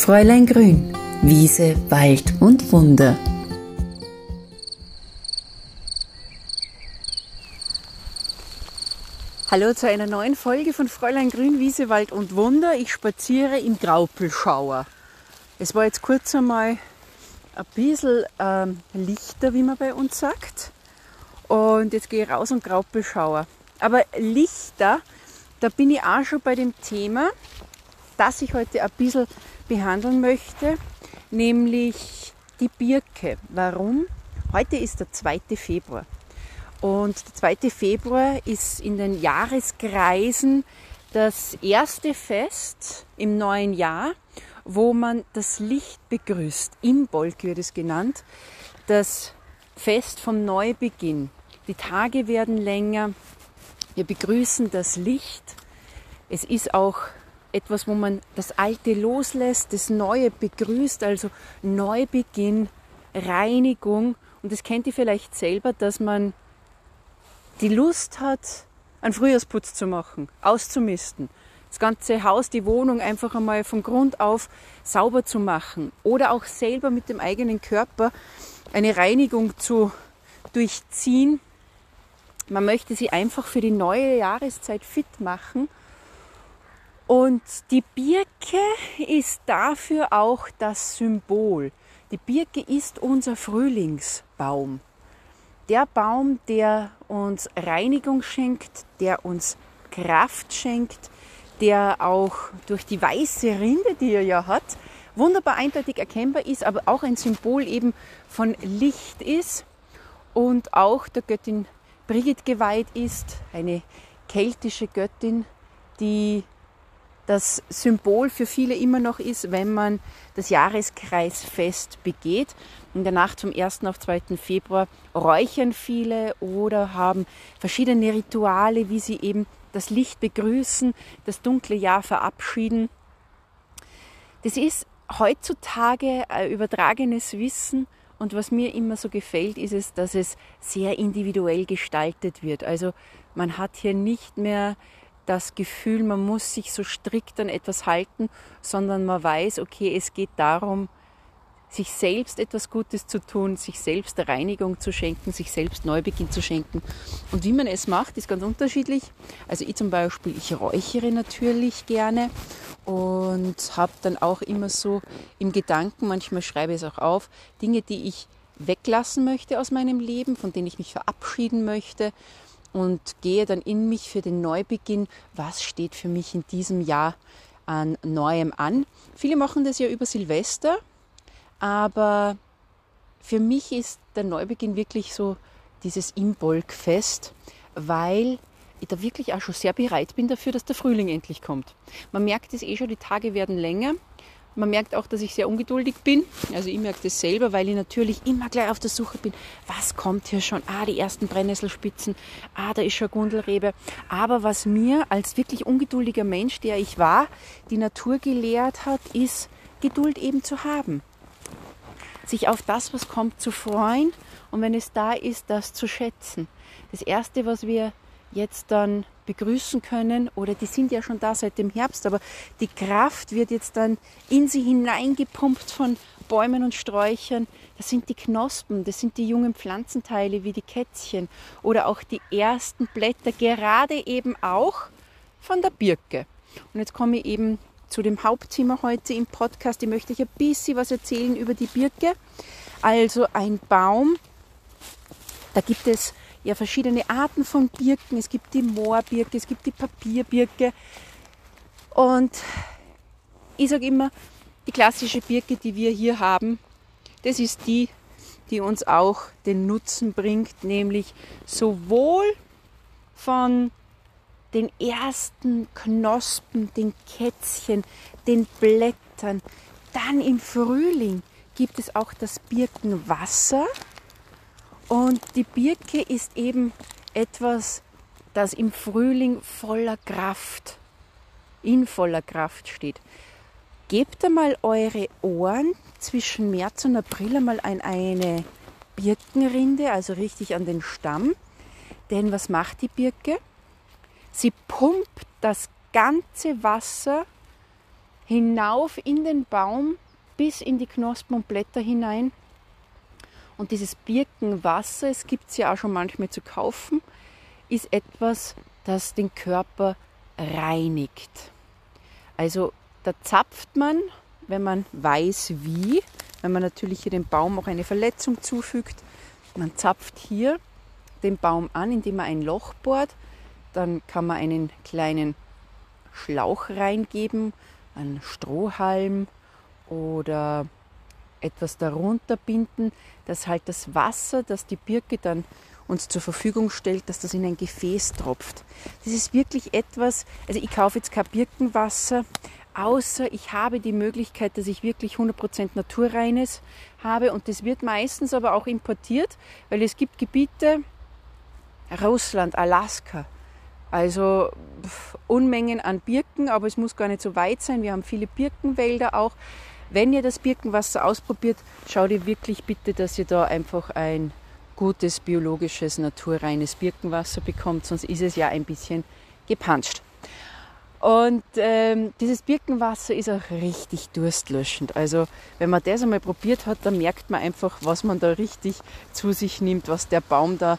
Fräulein Grün, Wiese, Wald und Wunder. Hallo zu einer neuen Folge von Fräulein Grün, Wiese, Wald und Wunder. Ich spaziere im Graupelschauer. Es war jetzt kurz einmal ein bisschen ähm, lichter, wie man bei uns sagt. Und jetzt gehe ich raus und Graupelschauer. Aber lichter, da bin ich auch schon bei dem Thema, das ich heute ein bisschen behandeln möchte, nämlich die Birke. Warum? Heute ist der 2. Februar. Und der 2. Februar ist in den Jahreskreisen das erste Fest im neuen Jahr, wo man das Licht begrüßt. Imbolg wird es genannt. Das Fest vom Neubeginn. Die Tage werden länger. Wir begrüßen das Licht. Es ist auch etwas, wo man das Alte loslässt, das Neue begrüßt, also Neubeginn, Reinigung. Und das kennt ihr vielleicht selber, dass man die Lust hat, einen Frühjahrsputz zu machen, auszumisten, das ganze Haus, die Wohnung einfach einmal von Grund auf sauber zu machen oder auch selber mit dem eigenen Körper eine Reinigung zu durchziehen. Man möchte sie einfach für die neue Jahreszeit fit machen und die Birke ist dafür auch das Symbol. Die Birke ist unser Frühlingsbaum. Der Baum, der uns Reinigung schenkt, der uns Kraft schenkt, der auch durch die weiße Rinde, die er ja hat, wunderbar eindeutig erkennbar ist, aber auch ein Symbol eben von Licht ist und auch der Göttin Brigid geweiht ist, eine keltische Göttin, die das Symbol für viele immer noch ist, wenn man das Jahreskreisfest begeht. In der Nacht vom 1. auf 2. Februar räuchern viele oder haben verschiedene Rituale, wie sie eben das Licht begrüßen, das dunkle Jahr verabschieden. Das ist heutzutage ein übertragenes Wissen und was mir immer so gefällt, ist es, dass es sehr individuell gestaltet wird. Also man hat hier nicht mehr das Gefühl, man muss sich so strikt an etwas halten, sondern man weiß, okay, es geht darum, sich selbst etwas Gutes zu tun, sich selbst Reinigung zu schenken, sich selbst Neubeginn zu schenken. Und wie man es macht, ist ganz unterschiedlich. Also ich zum Beispiel, ich räuchere natürlich gerne und habe dann auch immer so im Gedanken, manchmal schreibe ich es auch auf, Dinge, die ich weglassen möchte aus meinem Leben, von denen ich mich verabschieden möchte und gehe dann in mich für den Neubeginn, was steht für mich in diesem Jahr an Neuem an. Viele machen das ja über Silvester, aber für mich ist der Neubeginn wirklich so dieses Imbolgfest, weil ich da wirklich auch schon sehr bereit bin dafür, dass der Frühling endlich kommt. Man merkt es eh schon, die Tage werden länger man merkt auch, dass ich sehr ungeduldig bin. Also ich merke das selber, weil ich natürlich immer gleich auf der Suche bin. Was kommt hier schon? Ah, die ersten Brennnesselspitzen. Ah, da ist schon Gundelrebe. Aber was mir als wirklich ungeduldiger Mensch, der ich war, die Natur gelehrt hat, ist Geduld eben zu haben. Sich auf das, was kommt, zu freuen und wenn es da ist, das zu schätzen. Das Erste, was wir jetzt dann begrüßen können oder die sind ja schon da seit dem Herbst, aber die Kraft wird jetzt dann in sie hineingepumpt von Bäumen und Sträuchern. Das sind die Knospen, das sind die jungen Pflanzenteile wie die Kätzchen oder auch die ersten Blätter, gerade eben auch von der Birke. Und jetzt komme ich eben zu dem Hauptthema heute im Podcast. Ich möchte euch ein bisschen was erzählen über die Birke. Also ein Baum, da gibt es ja verschiedene Arten von Birken. Es gibt die Moorbirke, es gibt die Papierbirke. Und ich sage immer, die klassische Birke, die wir hier haben, das ist die, die uns auch den Nutzen bringt, nämlich sowohl von den ersten Knospen, den Kätzchen, den Blättern, dann im Frühling gibt es auch das Birkenwasser und die Birke ist eben etwas, das im Frühling voller Kraft, in voller Kraft steht. Gebt einmal eure Ohren zwischen März und April einmal an eine Birkenrinde, also richtig an den Stamm. Denn was macht die Birke? Sie pumpt das ganze Wasser hinauf in den Baum bis in die Knospen und Blätter hinein. Und dieses Birkenwasser, es gibt es ja auch schon manchmal zu kaufen, ist etwas, das den Körper reinigt. Also da zapft man, wenn man weiß wie, wenn man natürlich hier dem Baum auch eine Verletzung zufügt. Man zapft hier den Baum an, indem man ein Loch bohrt. Dann kann man einen kleinen Schlauch reingeben, einen Strohhalm oder etwas darunter binden, dass halt das Wasser, das die Birke dann uns zur Verfügung stellt, dass das in ein Gefäß tropft. Das ist wirklich etwas, also ich kaufe jetzt kein Birkenwasser, außer ich habe die Möglichkeit, dass ich wirklich 100% naturreines habe und das wird meistens aber auch importiert, weil es gibt Gebiete, Russland, Alaska, also Unmengen an Birken, aber es muss gar nicht so weit sein. Wir haben viele Birkenwälder auch. Wenn ihr das Birkenwasser ausprobiert, schaut ihr wirklich bitte, dass ihr da einfach ein gutes, biologisches, naturreines Birkenwasser bekommt, sonst ist es ja ein bisschen gepanscht. Und ähm, dieses Birkenwasser ist auch richtig durstlöschend. Also wenn man das einmal probiert hat, dann merkt man einfach, was man da richtig zu sich nimmt, was der Baum da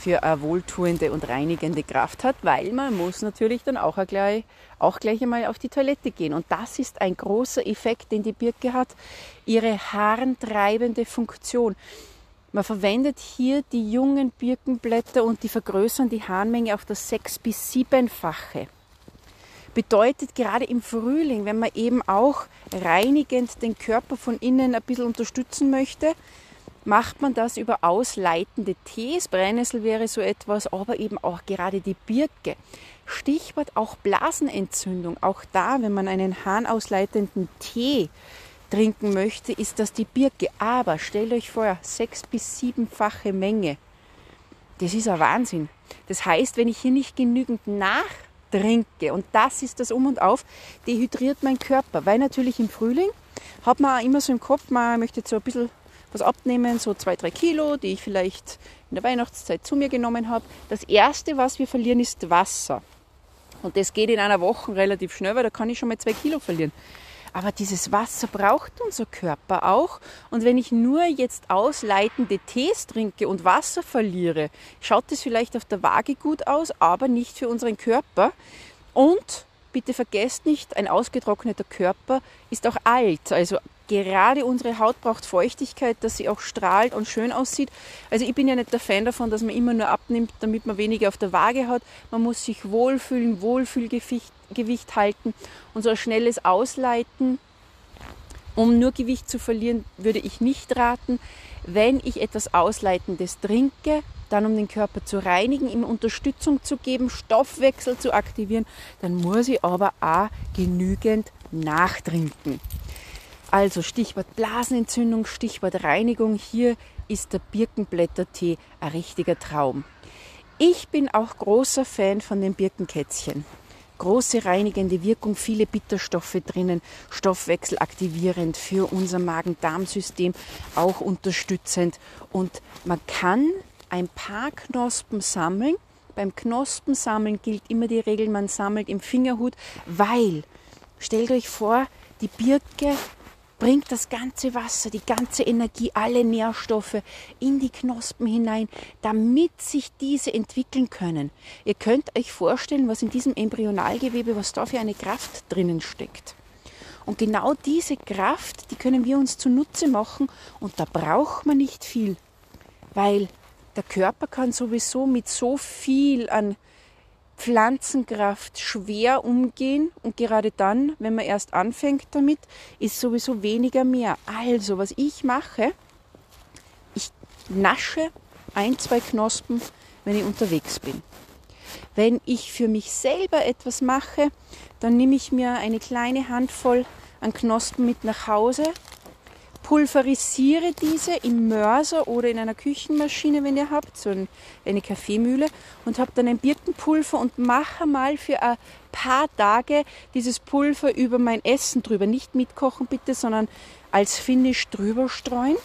für eine wohltuende und reinigende Kraft hat, weil man muss natürlich dann auch gleich, auch gleich einmal auf die Toilette gehen. Und das ist ein großer Effekt, den die Birke hat, ihre haarentreibende Funktion. Man verwendet hier die jungen Birkenblätter und die vergrößern die Harnmenge auf das sechs- bis siebenfache. Bedeutet gerade im Frühling, wenn man eben auch reinigend den Körper von innen ein bisschen unterstützen möchte, macht man das über ausleitende Tees. Brennnessel wäre so etwas, aber eben auch gerade die Birke. Stichwort auch Blasenentzündung. Auch da, wenn man einen harnausleitenden Tee trinken möchte, ist das die Birke. Aber stellt euch vor, sechs- bis siebenfache Menge. Das ist ein Wahnsinn. Das heißt, wenn ich hier nicht genügend nachtrinke, und das ist das Um und Auf, dehydriert mein Körper. Weil natürlich im Frühling hat man immer so im Kopf, man möchte so ein bisschen was abnehmen, so zwei, drei Kilo, die ich vielleicht in der Weihnachtszeit zu mir genommen habe. Das erste, was wir verlieren, ist Wasser. Und das geht in einer Woche relativ schnell, weil da kann ich schon mal zwei Kilo verlieren. Aber dieses Wasser braucht unser Körper auch. Und wenn ich nur jetzt ausleitende Tees trinke und Wasser verliere, schaut es vielleicht auf der Waage gut aus, aber nicht für unseren Körper. Und bitte vergesst nicht, ein ausgetrockneter Körper ist auch alt. Also gerade unsere Haut braucht Feuchtigkeit, dass sie auch strahlt und schön aussieht. Also ich bin ja nicht der Fan davon, dass man immer nur abnimmt, damit man weniger auf der Waage hat. Man muss sich wohlfühlen, Wohlfühlgewicht Gewicht halten und so ein schnelles Ausleiten. Um nur Gewicht zu verlieren, würde ich nicht raten. Wenn ich etwas Ausleitendes trinke, dann um den Körper zu reinigen, ihm Unterstützung zu geben, Stoffwechsel zu aktivieren, dann muss ich aber auch genügend nachtrinken. Also Stichwort Blasenentzündung, Stichwort Reinigung. Hier ist der Birkenblättertee ein richtiger Traum. Ich bin auch großer Fan von den Birkenkätzchen. Große reinigende Wirkung, viele Bitterstoffe drinnen, stoffwechselaktivierend für unser Magen-Darm-System, auch unterstützend. Und man kann ein paar Knospen sammeln. Beim Knospensammeln gilt immer die Regel, man sammelt im Fingerhut, weil, stellt euch vor, die Birke bringt das ganze Wasser, die ganze Energie, alle Nährstoffe in die Knospen hinein, damit sich diese entwickeln können. Ihr könnt euch vorstellen, was in diesem Embryonalgewebe, was da für eine Kraft drinnen steckt. Und genau diese Kraft, die können wir uns zunutze machen und da braucht man nicht viel, weil der Körper kann sowieso mit so viel an Pflanzenkraft schwer umgehen und gerade dann, wenn man erst anfängt damit, ist sowieso weniger mehr. Also, was ich mache, ich nasche ein, zwei Knospen, wenn ich unterwegs bin. Wenn ich für mich selber etwas mache, dann nehme ich mir eine kleine Handvoll an Knospen mit nach Hause pulverisiere diese im Mörser oder in einer Küchenmaschine, wenn ihr habt, so eine Kaffeemühle und habe dann ein Birkenpulver und mache mal für ein paar Tage dieses Pulver über mein Essen drüber. Nicht mitkochen bitte, sondern als Finish drüber streuen.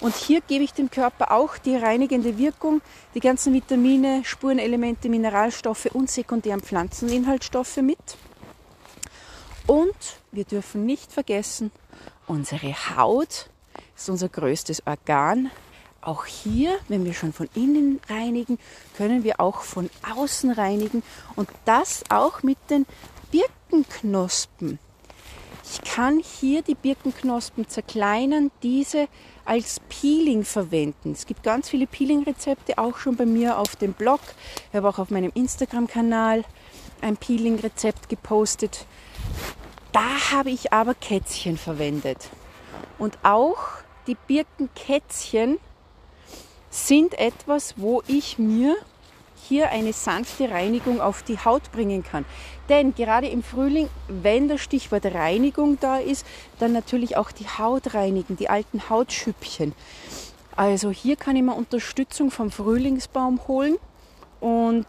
Und hier gebe ich dem Körper auch die reinigende Wirkung, die ganzen Vitamine, Spurenelemente, Mineralstoffe und sekundären Pflanzeninhaltsstoffe mit. Und wir dürfen nicht vergessen, unsere Haut ist unser größtes Organ. Auch hier, wenn wir schon von innen reinigen, können wir auch von außen reinigen und das auch mit den Birkenknospen. Ich kann hier die Birkenknospen zerkleinern, diese als Peeling verwenden. Es gibt ganz viele Peeling-Rezepte, auch schon bei mir auf dem Blog. Ich habe auch auf meinem Instagram-Kanal ein Peeling-Rezept gepostet. Da habe ich aber Kätzchen verwendet. Und auch die Birkenkätzchen sind etwas, wo ich mir hier eine sanfte Reinigung auf die Haut bringen kann. Denn gerade im Frühling, wenn das Stichwort Reinigung da ist, dann natürlich auch die Haut reinigen, die alten Hautschüppchen. Also hier kann ich mir Unterstützung vom Frühlingsbaum holen und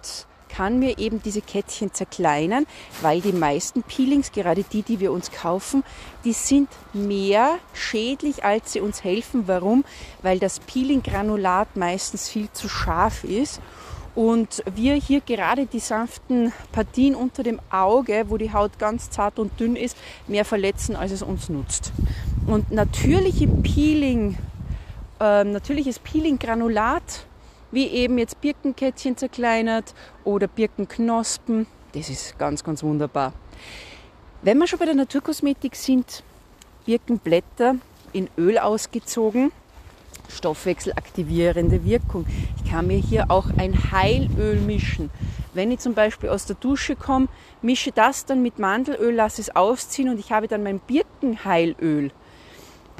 kann mir eben diese Kätzchen zerkleinern, weil die meisten Peelings, gerade die, die wir uns kaufen, die sind mehr schädlich, als sie uns helfen. Warum? Weil das Peeling-Granulat meistens viel zu scharf ist und wir hier gerade die sanften Partien unter dem Auge, wo die Haut ganz zart und dünn ist, mehr verletzen, als es uns nutzt. Und natürliche Peeling, äh, natürliches Peeling-Granulat wie eben jetzt Birkenkätzchen zerkleinert oder Birkenknospen. Das ist ganz, ganz wunderbar. Wenn wir schon bei der Naturkosmetik sind, Birkenblätter in Öl ausgezogen, stoffwechselaktivierende Wirkung. Ich kann mir hier auch ein Heilöl mischen. Wenn ich zum Beispiel aus der Dusche komme, mische das dann mit Mandelöl, lasse es ausziehen und ich habe dann mein Birkenheilöl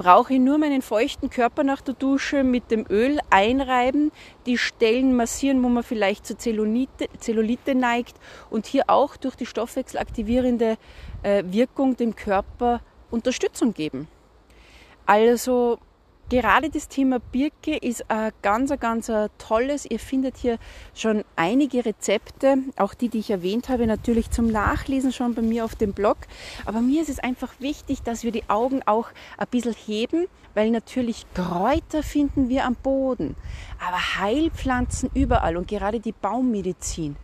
brauche nur meinen feuchten Körper nach der Dusche mit dem Öl einreiben, die Stellen massieren, wo man vielleicht zur Zellulite, Zellulite neigt und hier auch durch die stoffwechselaktivierende äh, Wirkung dem Körper Unterstützung geben. Also Gerade das Thema Birke ist ein ganz, ganz tolles. Ihr findet hier schon einige Rezepte, auch die, die ich erwähnt habe, natürlich zum Nachlesen schon bei mir auf dem Blog. Aber mir ist es einfach wichtig, dass wir die Augen auch ein bisschen heben, weil natürlich Kräuter finden wir am Boden, aber Heilpflanzen überall und gerade die Baummedizin.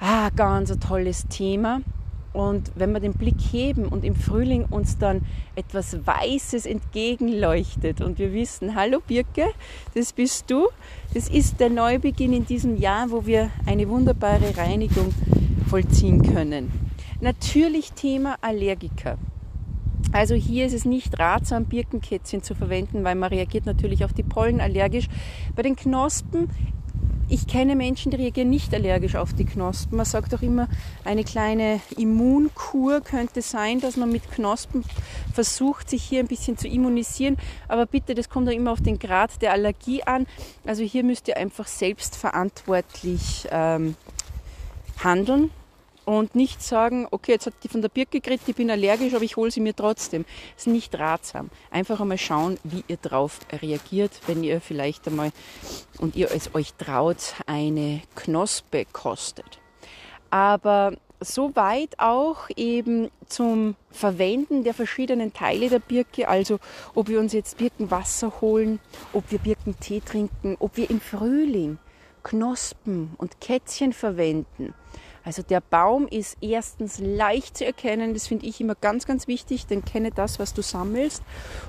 Ah, ganz ein tolles Thema. Und wenn wir den Blick heben und im Frühling uns dann etwas Weißes entgegenleuchtet und wir wissen, hallo Birke, das bist du, das ist der Neubeginn in diesem Jahr, wo wir eine wunderbare Reinigung vollziehen können. Natürlich Thema Allergiker. Also hier ist es nicht ratsam, Birkenkätzchen zu verwenden, weil man reagiert natürlich auf die Pollen allergisch. Bei den Knospen ich kenne Menschen, die reagieren nicht allergisch auf die Knospen. Man sagt auch immer, eine kleine Immunkur könnte sein, dass man mit Knospen versucht, sich hier ein bisschen zu immunisieren. Aber bitte, das kommt auch immer auf den Grad der Allergie an. Also hier müsst ihr einfach selbstverantwortlich ähm, handeln und nicht sagen, okay, jetzt hat die von der Birke gekriegt, ich bin allergisch, aber ich hole sie mir trotzdem. Das ist nicht ratsam. Einfach einmal schauen, wie ihr drauf reagiert, wenn ihr vielleicht einmal und ihr es euch traut, eine Knospe kostet. Aber soweit auch eben zum Verwenden der verschiedenen Teile der Birke, also ob wir uns jetzt Birkenwasser holen, ob wir Birkentee trinken, ob wir im Frühling Knospen und Kätzchen verwenden also der Baum ist erstens leicht zu erkennen, das finde ich immer ganz, ganz wichtig, denn kenne das, was du sammelst.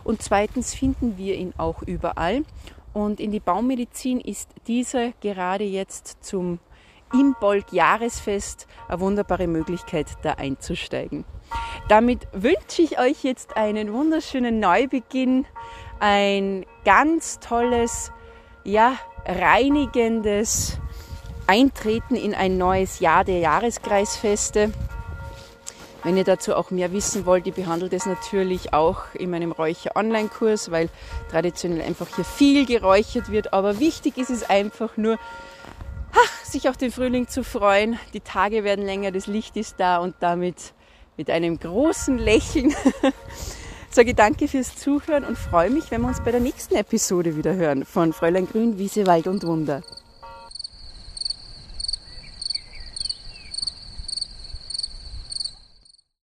Und zweitens finden wir ihn auch überall. Und in die Baummedizin ist dieser gerade jetzt zum Imbolg-Jahresfest eine wunderbare Möglichkeit, da einzusteigen. Damit wünsche ich euch jetzt einen wunderschönen Neubeginn, ein ganz tolles, ja, reinigendes, Eintreten in ein neues Jahr der Jahreskreisfeste. Wenn ihr dazu auch mehr wissen wollt, ich behandle das natürlich auch in meinem Räucher-Online-Kurs, weil traditionell einfach hier viel geräuchert wird. Aber wichtig ist es einfach nur, ach, sich auf den Frühling zu freuen. Die Tage werden länger, das Licht ist da und damit mit einem großen Lächeln sage danke fürs Zuhören und freue mich, wenn wir uns bei der nächsten Episode wieder hören von Fräulein Grün, Wiese, Wald und Wunder.